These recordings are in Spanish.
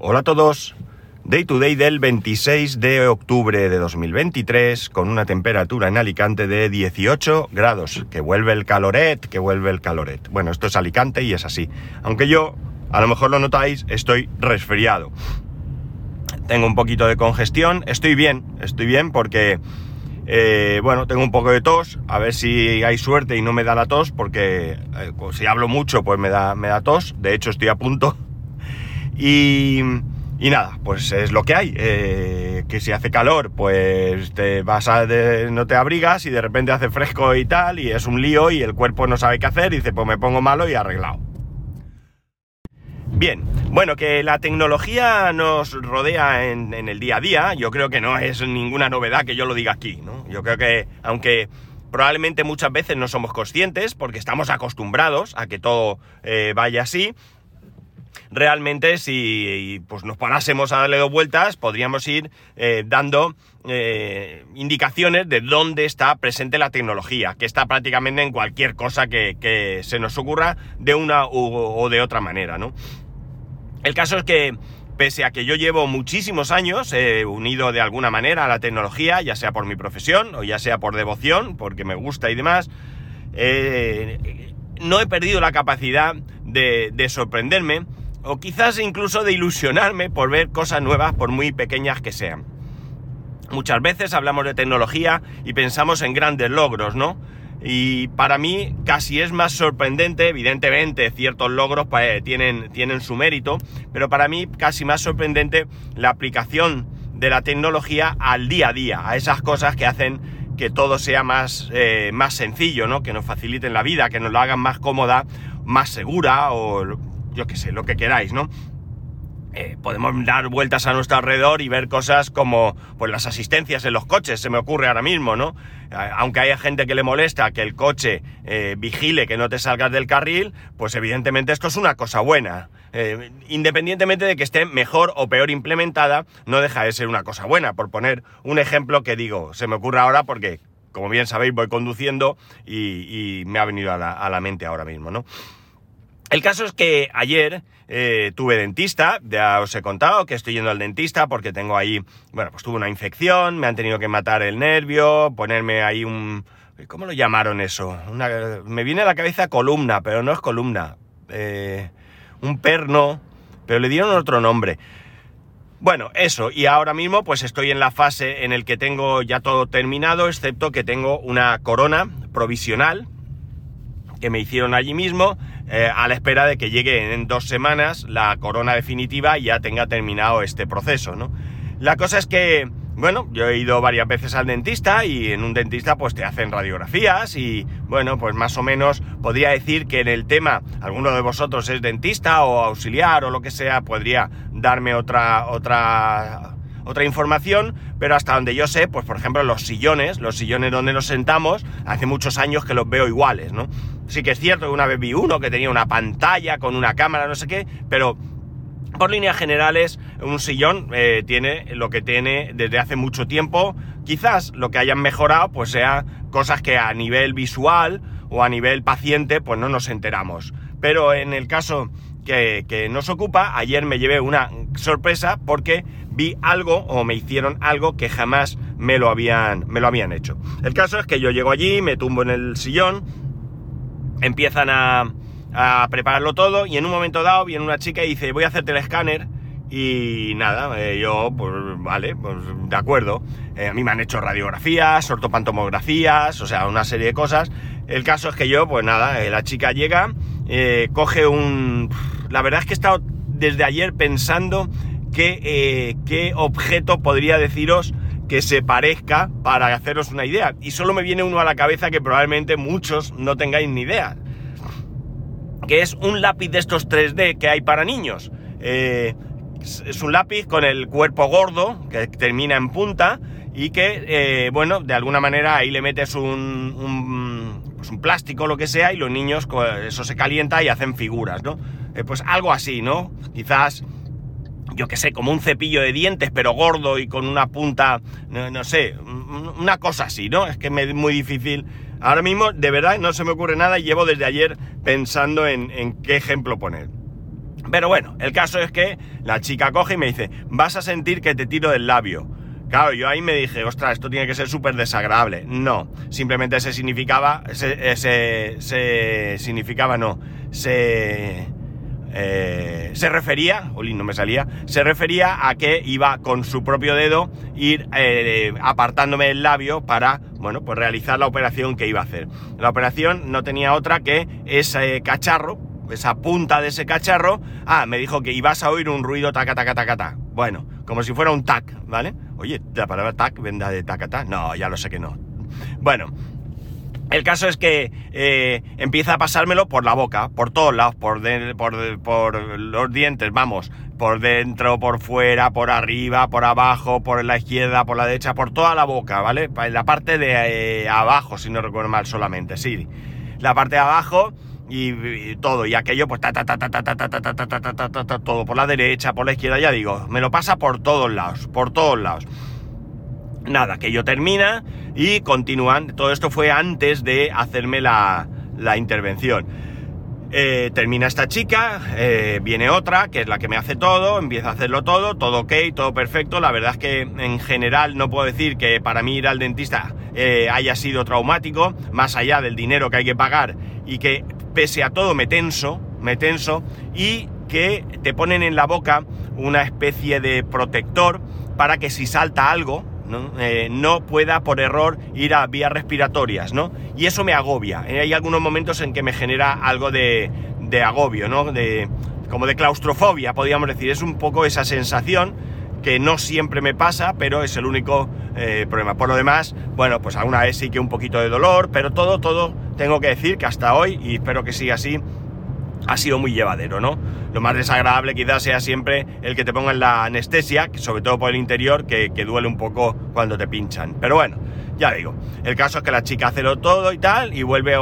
Hola a todos. Day to day del 26 de octubre de 2023 con una temperatura en Alicante de 18 grados. Que vuelve el caloret, que vuelve el caloret. Bueno, esto es Alicante y es así. Aunque yo, a lo mejor lo notáis, estoy resfriado. Tengo un poquito de congestión. Estoy bien, estoy bien porque, eh, bueno, tengo un poco de tos. A ver si hay suerte y no me da la tos porque eh, si hablo mucho pues me da, me da tos. De hecho estoy a punto. Y, y nada, pues es lo que hay. Eh, que si hace calor, pues te vas a no te abrigas y de repente hace fresco y tal, y es un lío y el cuerpo no sabe qué hacer y dice, pues me pongo malo y arreglado. Bien, bueno, que la tecnología nos rodea en, en, el día a día, yo creo que no es ninguna novedad que yo lo diga aquí, ¿no? Yo creo que, aunque probablemente muchas veces no somos conscientes, porque estamos acostumbrados a que todo eh, vaya así, realmente si pues nos parásemos a darle dos vueltas, podríamos ir eh, dando eh, indicaciones de dónde está presente la tecnología, que está prácticamente en cualquier cosa que, se nos ocurra de una u, o de otra manera, ¿no? El caso es que, pese a que yo llevo muchísimos años eh, unido de alguna manera a la tecnología, ya sea por mi profesión o ya sea por devoción, porque me gusta y demás, no he perdido la capacidad de, de sorprenderme o quizás incluso de ilusionarme por ver cosas nuevas por muy pequeñas que sean. Muchas veces hablamos de tecnología y pensamos en grandes logros, ¿no? Y para mí casi es más sorprendente, evidentemente ciertos logros pues, tienen, tienen su mérito, pero para mí casi más sorprendente la aplicación de la tecnología al día a día, a esas cosas que hacen que todo sea más, eh, más sencillo, ¿no? Que nos faciliten la vida, que nos lo hagan más cómoda, más segura o yo qué sé, lo que queráis, ¿no? Eh, podemos dar vueltas a nuestro alrededor y ver cosas como pues las asistencias en los coches, se me ocurre ahora mismo, ¿no? Aunque haya gente que le molesta que el coche eh, vigile que no te salgas del carril, pues evidentemente esto es una cosa buena. Eh, independientemente de que esté mejor o peor implementada, no deja de ser una cosa buena. Por poner un ejemplo que digo, se me ocurre ahora porque, como bien sabéis, voy conduciendo y, me ha venido a la, mente ahora mismo, ¿no? El caso es que ayer eh, tuve dentista, ya os he contado que estoy yendo al dentista porque tengo ahí, bueno, pues tuve una infección, me han tenido que matar el nervio, ponerme ahí un... ¿Cómo lo llamaron eso? Me viene a la cabeza columna, pero no es columna. Eh, un perno, pero le dieron otro nombre. Bueno, eso, y ahora mismo pues estoy en la fase en el que tengo ya todo terminado, excepto que tengo una corona provisional que me hicieron allí mismo, eh, a la espera de que llegue en dos semanas la corona definitiva y ya tenga terminado este proceso, ¿no? La cosa es que, bueno, yo he ido varias veces al dentista y en un dentista pues te hacen radiografías y, bueno, pues más o menos podría decir que en el tema, alguno de vosotros es dentista o auxiliar o lo que sea, podría darme otra, otra otra información, pero hasta donde yo sé, pues por ejemplo los sillones, los sillones donde nos sentamos, hace muchos años que los veo iguales, ¿no? Sí que es cierto que una vez vi uno que tenía una pantalla con una cámara, no sé qué, pero por líneas generales, un sillón eh, tiene lo que tiene desde hace mucho tiempo. Quizás lo que hayan mejorado, pues sea cosas que a nivel visual o a nivel paciente, pues no nos enteramos. Pero en el caso que, que nos ocupa, ayer me llevé una sorpresa porque vi algo o me hicieron algo que jamás me lo habían, me lo habían hecho. El caso es que yo llego allí, me tumbo en el sillón, empiezan a, a prepararlo todo y en un momento dado viene una chica y dice voy a hacerte el escáner y nada, eh, yo pues vale, pues de acuerdo. Eh, a mí me han hecho radiografías, ortopantomografías, o sea, una serie de cosas. El caso es que yo, pues nada, eh, la chica llega, coge un... La verdad es que he estado desde ayer pensando qué, eh, qué objeto podría deciros que se parezca para haceros una idea. Y solo me viene uno a la cabeza que probablemente muchos no tengáis ni idea. Que es un lápiz de estos 3D que hay para niños. Eh, es un lápiz con el cuerpo gordo, que termina en punta, y que, eh, bueno, de alguna manera ahí le metes un, un, pues un plástico lo que sea, y los niños, eso se calienta y hacen figuras, ¿no? Eh, pues algo así, ¿no? Quizás yo que sé, como un cepillo de dientes, pero gordo y con una punta, no, no sé, una cosa así, ¿no? Es que es muy difícil. Ahora mismo, de verdad, no se me ocurre nada y llevo desde ayer pensando en, qué ejemplo poner. Pero bueno, el caso es que la chica coge y me dice, vas a sentir que te tiro del labio. Claro, yo ahí me dije, ostras, esto tiene que ser súper desagradable. No, simplemente se significaba, se, se, se significaba, no, se, eh, se refería, Olin, no me salía, se refería a que iba con su propio dedo ir eh, apartándome el labio para, bueno, pues realizar la operación que iba a hacer. La operación no tenía otra que ese cacharro, esa punta de ese cacharro, ah, me dijo que ibas a oír un ruido taca, taca, taca, taca. Bueno, como si fuera un tac, ¿vale? Oye, la palabra tac venda de taca, taca. No, ya lo sé que no. Bueno, el caso es que eh, empieza a pasármelo por la boca, por todos lados, por, los dientes, vamos, por dentro, por fuera, por arriba, por abajo, por la izquierda, por la derecha, por toda la boca, ¿vale? La parte de eh, abajo, si no recuerdo mal solamente, sí. La parte de abajo y, todo, y aquello pues ta ta ta ta ta ta ta ta ta ta ta ta ta todo por la derecha, por la izquierda, ya digo, me lo pasa por todos lados, por todos lados. Nada, que yo termina y continúan, todo esto fue antes de hacerme la, la intervención. Eh, termina esta chica, eh, viene otra, que es la que me hace todo, empieza a hacerlo todo, todo ok, todo perfecto. La verdad es que en general no puedo decir que para mí ir al dentista eh, haya sido traumático, más allá del dinero que hay que pagar y que pese a todo me tenso, me tenso y que te ponen en la boca una especie de protector para que si salta algo, ¿no? Eh, no pueda por error ir a vías respiratorias, ¿no? Y eso me agobia. Eh, hay algunos momentos en que me genera algo de, de agobio, ¿no? De, como de claustrofobia, podríamos decir. Es un poco esa sensación que no siempre me pasa, pero es el único eh, problema. Por lo demás, bueno, pues alguna vez sí que un poquito de dolor, pero todo, todo, tengo que decir que hasta hoy, y espero que siga así, ha sido muy llevadero, ¿no? Lo más desagradable quizás sea siempre el que te pongan la anestesia, sobre todo por el interior, que, duele un poco cuando te pinchan. Pero bueno, ya digo, el caso es que la chica hace todo y tal, y vuelve a,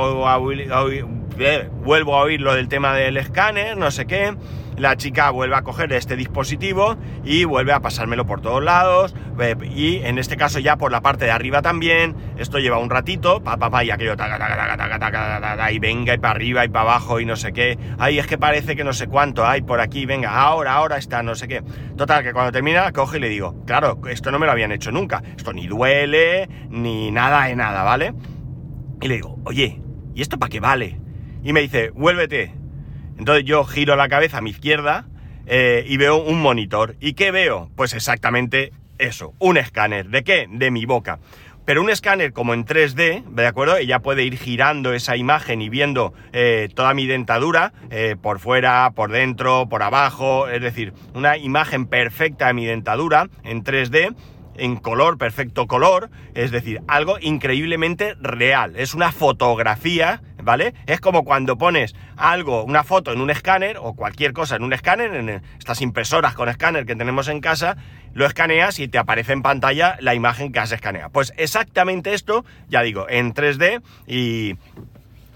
eh, vuelvo a oír lo del tema del escáner, no sé qué la chica vuelve a coger este dispositivo y vuelve a pasármelo por todos lados eh, y en este caso ya por la parte de arriba también. Esto lleva un ratito pa pa pa y aquello taca taca taca y venga y para arriba y para abajo y no sé qué. Ay es que parece que no sé cuánto hay por aquí venga ahora ahora está no sé qué. Total que cuando termina coge y le digo claro esto no me lo habían hecho nunca. Esto ni duele ni nada de nada vale y le digo oye y esto para qué vale y me dice vuélvete entonces yo giro la cabeza a mi izquierda eh, y veo un monitor. ¿Y qué veo? Pues exactamente eso, un escáner. ¿De qué? De mi boca. Pero un escáner como en 3D, ¿de acuerdo? Ella puede ir girando esa imagen y viendo eh, toda mi dentadura, eh, por fuera, por dentro, por abajo, es decir, una imagen perfecta de mi dentadura en 3D en color, perfecto color, es decir, algo increíblemente real. Es una fotografía, ¿vale? Es como cuando pones algo, una foto en un escáner o cualquier cosa en un escáner, en estas impresoras con escáner que tenemos en casa, lo escaneas y te aparece en pantalla la imagen que has escaneado. Pues exactamente esto, ya digo, en 3D y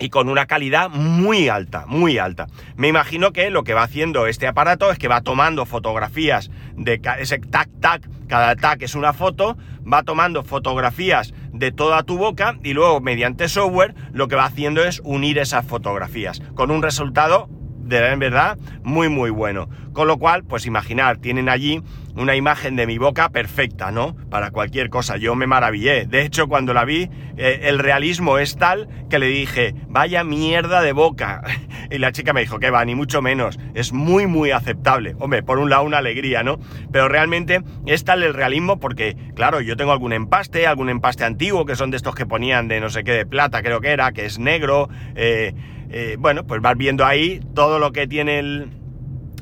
y con una calidad muy alta, muy alta. Me imagino que lo que va haciendo este aparato es que va tomando fotografías de ese tac tac, cada tac es una foto, va tomando fotografías de toda tu boca y luego mediante software lo que va haciendo es unir esas fotografías con un resultado de verdad muy muy bueno. Con lo cual, pues imaginar, tienen allí una imagen de mi boca perfecta, ¿no? Para cualquier cosa. Yo me maravillé. De hecho, cuando la vi, eh, el realismo es tal que le dije, vaya mierda de boca. y la chica me dijo, que va, ni mucho menos. Es muy, muy aceptable. Hombre, por un lado una alegría, ¿no? Pero realmente es tal el realismo porque, claro, yo tengo algún empaste, algún empaste antiguo, que son de estos que ponían de no sé qué, de plata creo que era, que es negro. Eh, eh, bueno, pues vas viendo ahí todo lo que tiene el,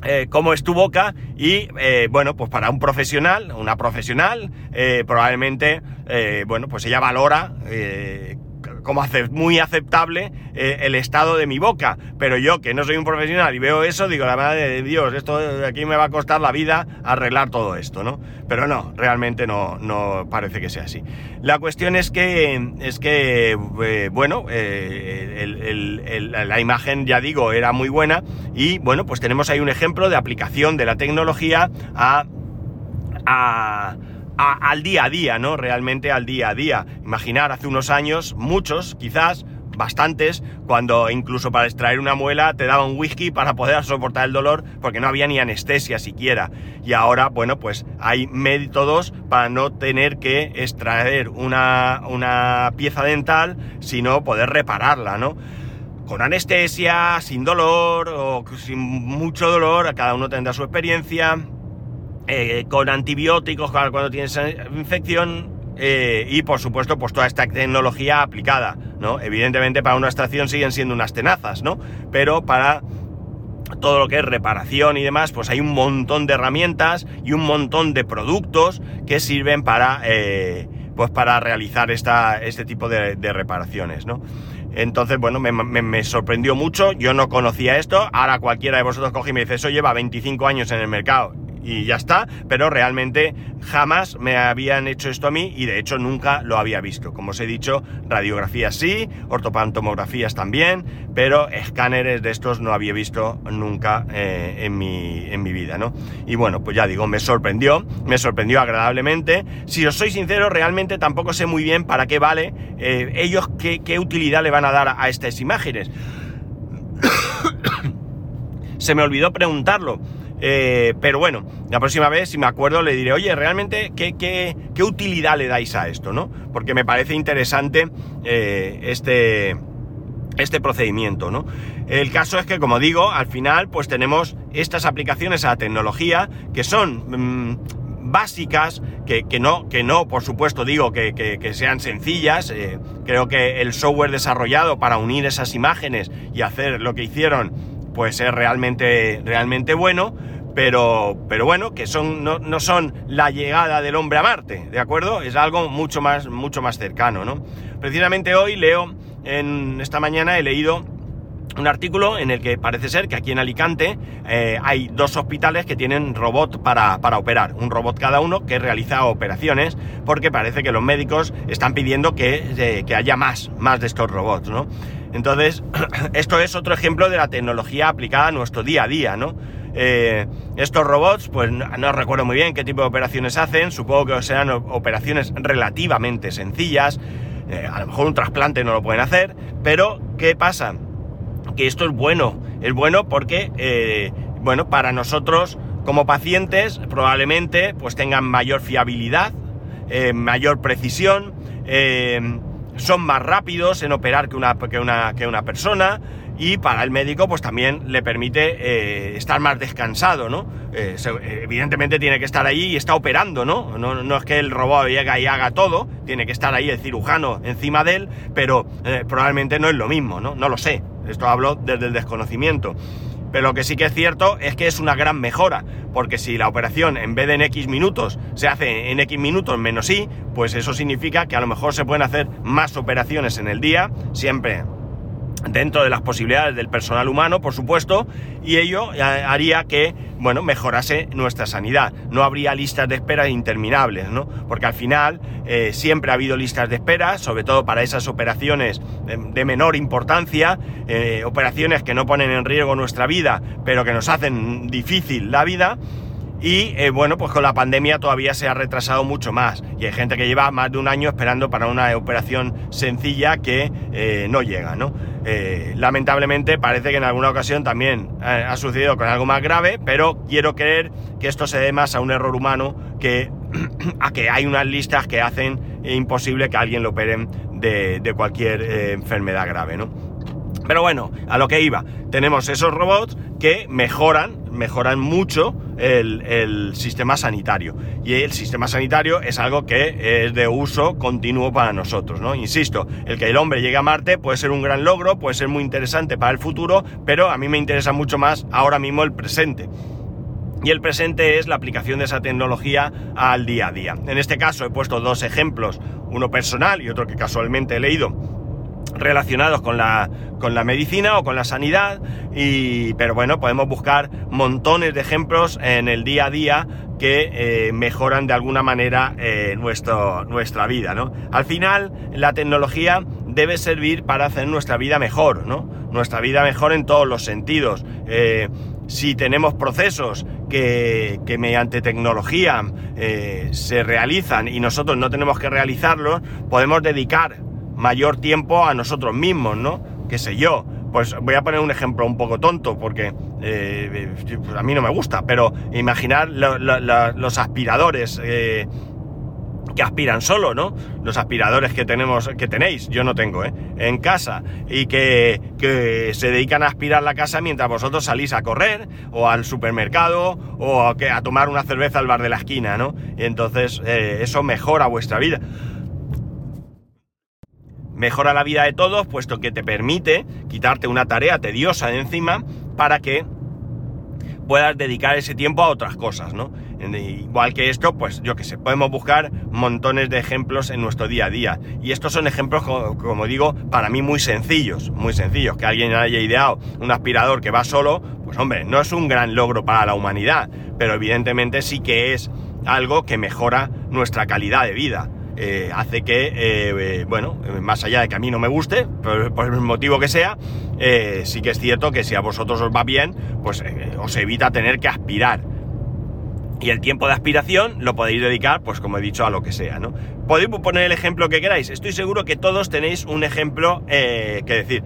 eh, cómo es tu boca y eh, bueno, pues para un profesional, una profesional, probablemente, bueno, pues ella valora como hace muy aceptable eh, el estado de mi boca. Pero yo, que no soy un profesional y veo eso, digo, la madre de Dios, esto aquí me va a costar la vida arreglar todo esto, ¿no? Pero no, realmente no, no parece que sea así. La cuestión es que, es que eh, bueno, eh, la imagen, ya digo, era muy buena y, bueno, pues tenemos ahí un ejemplo de aplicación de la tecnología a, a al día a día, ¿no? Realmente al día a día. Imaginar hace unos años, muchos, quizás, bastantes, cuando incluso para extraer una muela te daban whisky para poder soportar el dolor porque no había ni anestesia siquiera. Y ahora, bueno, pues hay métodos para no tener que extraer una, una pieza dental, sino poder repararla, ¿no? Con anestesia, sin dolor o sin mucho dolor, cada uno tendrá su experiencia, eh, con antibióticos cuando tienes infección, eh, y por supuesto pues toda esta tecnología aplicada, ¿no? Evidentemente para una extracción siguen siendo unas tenazas, ¿no? Pero para todo lo que es reparación y demás, pues hay un montón de herramientas y un montón de productos que sirven para, eh, pues para realizar esta, este tipo de, reparaciones, ¿no? Entonces, bueno, me, me, sorprendió mucho, yo no conocía esto, ahora cualquiera de vosotros coge y me dice, eso lleva 25 años en el mercado y ya está, pero realmente jamás me habían hecho esto a mí y de hecho nunca lo había visto. Como os he dicho, radiografías sí, ortopantomografías también, pero escáneres de estos no había visto nunca eh, en, mi, en mi vida, ¿no? Y bueno, pues ya digo, me sorprendió, me sorprendió agradablemente. Si os soy sincero, realmente tampoco sé muy bien para qué vale, eh, ellos qué, qué utilidad le van a dar a estas imágenes. Se me olvidó preguntarlo eh, pero bueno, la próxima vez, si me acuerdo, le diré, oye, realmente, ¿qué, utilidad le dais a esto, no? Porque me parece interesante eh, este, este procedimiento, ¿no? El caso es que, como digo, al final, pues tenemos estas aplicaciones a la tecnología que son mm, básicas, que, no, que no, por supuesto, digo que, que, sean sencillas. Eh, creo que el software desarrollado para unir esas imágenes y hacer lo que hicieron, pues es realmente, realmente bueno pero, pero bueno, que son, no, son la llegada del hombre a Marte, ¿de acuerdo? Es algo mucho más, mucho más cercano, ¿no? Precisamente hoy leo, en esta mañana he leído un artículo en el que parece ser que aquí en Alicante eh, hay dos hospitales que tienen robot para, operar, un robot cada uno que realiza operaciones, porque parece que los médicos están pidiendo que, eh, que haya más, más de estos robots, ¿no? Entonces, esto es otro ejemplo de la tecnología aplicada a nuestro día a día, ¿no? Eh, estos robots, pues no, recuerdo muy bien qué tipo de operaciones hacen, supongo que serán operaciones relativamente sencillas, eh, a lo mejor un trasplante no lo pueden hacer, pero ¿qué pasa? Que esto es bueno, es bueno porque, eh, bueno, para nosotros como pacientes probablemente pues tengan mayor fiabilidad, mayor precisión, son más rápidos en operar que una, que una, que una persona, y para el médico pues también le permite eh, estar más descansado, ¿no? Eh, evidentemente tiene que estar ahí y está operando, ¿no? ¿no? es que el robot llegue y haga todo, tiene que estar ahí el cirujano encima de él, pero eh, probablemente no es lo mismo, ¿no? No lo sé, esto hablo desde el desconocimiento. Pero lo que sí que es cierto es que es una gran mejora, porque si la operación en vez de en X minutos se hace en X minutos menos Y, pues eso significa que a lo mejor se pueden hacer más operaciones en el día, siempre dentro de las posibilidades del personal humano, por supuesto, y ello eh, haría que, bueno, mejorase nuestra sanidad. No habría listas de espera interminables, ¿no? Porque al final eh, siempre ha habido listas de espera, sobre todo para esas operaciones de, menor importancia, eh, operaciones que no ponen en riesgo nuestra vida, pero que nos hacen difícil la vida. Y bueno, pues con la pandemia todavía se ha retrasado mucho más. Y hay gente que lleva más de un año esperando para una operación sencilla que no llega, ¿no? Eh, lamentablemente parece que en alguna ocasión también eh, ha sucedido con algo más grave, pero quiero creer que esto se dé más a un error humano que a que hay unas listas que hacen imposible que alguien lo operen de, cualquier eh, enfermedad grave, ¿no? Pero bueno, a lo que iba, tenemos esos robots que mejoran, mejoran mucho el, sistema sanitario. Y el sistema sanitario es algo que es de uso continuo para nosotros, ¿no? Insisto, el que el hombre llegue a Marte puede ser un gran logro, puede ser muy interesante para el futuro, pero a mí me interesa mucho más ahora mismo el presente. Y el presente es la aplicación de esa tecnología al día a día. En este caso he puesto dos ejemplos, uno personal y otro que casualmente he leído relacionados con la, con la medicina o con la sanidad, y, pero bueno, podemos buscar montones de ejemplos en el día a día que eh, mejoran de alguna manera eh, nuestro, nuestra vida, ¿no? Al final, la tecnología debe servir para hacer nuestra vida mejor, ¿no? Nuestra vida mejor en todos los sentidos. Eh, si tenemos procesos que, que mediante tecnología se realizan y nosotros no tenemos que realizarlos, podemos dedicar mayor tiempo a nosotros mismos, ¿no? Qué sé yo. Pues voy a poner un ejemplo un poco tonto porque eh, a mí no me gusta, pero imaginar los aspiradores eh, que aspiran solo, ¿no? Los aspiradores que tenemos, que tenéis, yo no tengo, ¿eh? En casa y que, se dedican a aspirar la casa mientras vosotros salís a correr o al supermercado o a, a tomar una cerveza al bar de la esquina, ¿no? Y entonces eh, eso mejora vuestra vida. Mejora la vida de todos, puesto que te permite quitarte una tarea tediosa de encima para que puedas dedicar ese tiempo a otras cosas, ¿no? Igual que esto, pues yo que sé, podemos buscar montones de ejemplos en nuestro día a día. Y estos son ejemplos, como digo, para mí muy sencillos, muy sencillos. Que alguien haya ideado un aspirador que va solo, pues hombre, no es un gran logro para la humanidad, pero evidentemente sí que es algo que mejora nuestra calidad de vida. Eh, hace que, eh, eh, bueno, más allá de que a mí no me guste, por, por el motivo que sea, sí que es cierto que si a vosotros os va bien, pues os evita tener que aspirar. Y el tiempo de aspiración lo podéis dedicar, pues como he dicho, a lo que sea, ¿no? Podéis poner el ejemplo que queráis. Estoy seguro que todos tenéis un ejemplo que decir.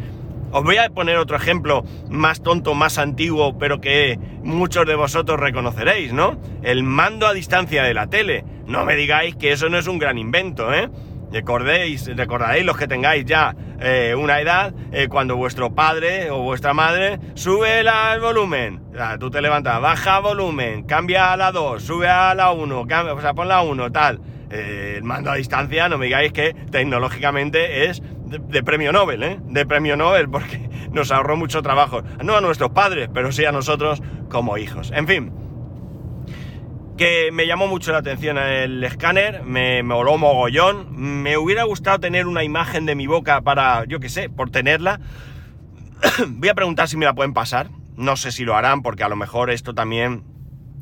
Os voy a poner otro ejemplo más tonto, más antiguo, pero que muchos de vosotros reconoceréis, ¿no? El mando a distancia de la tele. No me digáis que eso no es un gran invento, ¿eh? Recordéis, recordaréis los que tengáis ya eh, una edad, eh, cuando vuestro padre o vuestra madre sube el volumen. Tú te levantas, baja volumen, cambia a la 2, sube a la 1, o sea, pon la 1, tal. Eh, el mando a distancia, no me digáis que tecnológicamente es de, premio Nobel, ¿eh? De premio Nobel, porque nos ahorró mucho trabajo. No a nuestros padres, pero sí a nosotros como hijos. En fin, me llamó mucho la atención el escáner, me, me voló mogollón. Me hubiera gustado tener una imagen de mi boca para, yo qué sé, por tenerla. Voy a preguntar si me la pueden pasar. No sé si lo harán, porque a lo mejor esto también,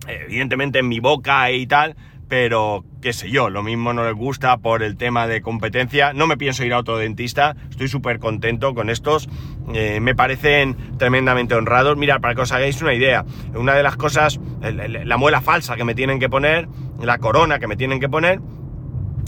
evidentemente en mi boca y tal, pero qué sé yo, lo mismo no les gusta por el tema de competencia. No me pienso ir a otro dentista, estoy súper contento con estos, eh, me parecen tremendamente honrados. Mira, para que os hagáis una idea, una de las cosas, la muela falsa que me tienen que poner, la corona que me tienen que poner,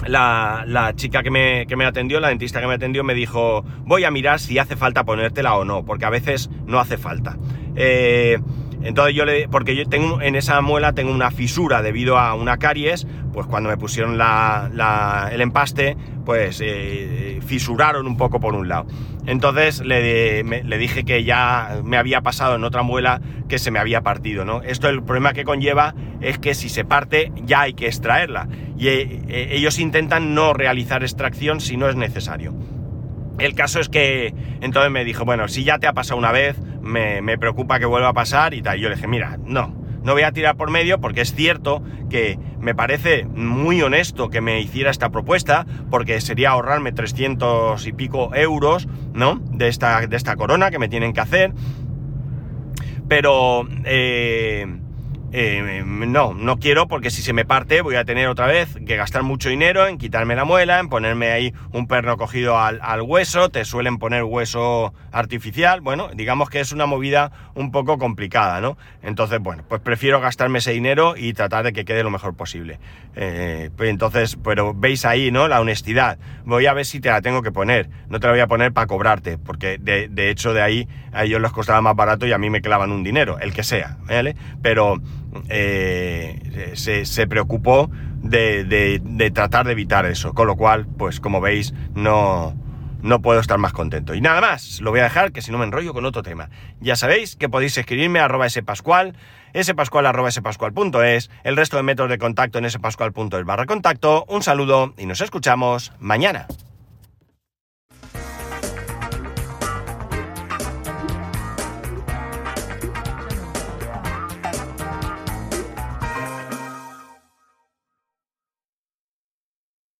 la, chica que me, que me, atendió, la dentista que me atendió, me dijo, voy a mirar si hace falta ponértela o no, porque a veces no hace falta. Eh, entonces yo le, porque yo tengo en esa muela tengo una fisura debido a una caries, pues cuando me pusieron la, el empaste, pues eh, fisuraron un poco por un lado. Entonces le, le, dije que ya me había pasado en otra muela que se me había partido, ¿no? Esto el problema que conlleva es que si se parte ya hay que extraerla y eh, ellos intentan no realizar extracción si no es necesario. El caso es que entonces me dijo, bueno, si ya te ha pasado una vez, me, preocupa que vuelva a pasar y tal. Yo le dije, mira, no, no voy a tirar por medio porque es cierto que me parece muy honesto que me hiciera esta propuesta porque sería ahorrarme 300 y pico euros, ¿no? De esta, de esta corona que me tienen que hacer. Pero... Eh, eh, no, no quiero porque si se me parte voy a tener otra vez que gastar mucho dinero en quitarme la muela, en ponerme ahí un perno cogido al, hueso, te suelen poner hueso artificial, bueno, digamos que es una movida un poco complicada, ¿no? Entonces, bueno, pues prefiero gastarme ese dinero y tratar de que quede lo mejor posible. Eh, pues entonces, pero veis ahí, ¿no? La honestidad. Voy a ver si te la tengo que poner. No te la voy a poner para cobrarte, porque de, de hecho de ahí a ellos les costaba más barato y a mí me clavan un dinero, el que sea, ¿vale? Pero eh, se, preocupó de, tratar de evitar eso. Con lo cual, pues como veis, no, no puedo estar más contento. Y nada más, lo voy a dejar, que si no me enrollo con otro tema. Ya sabéis que podéis escribirme a arroba spascual, spascual arroba spascual.es, el resto de métodos de contacto en spascual.es barra contacto. Un saludo y nos escuchamos mañana.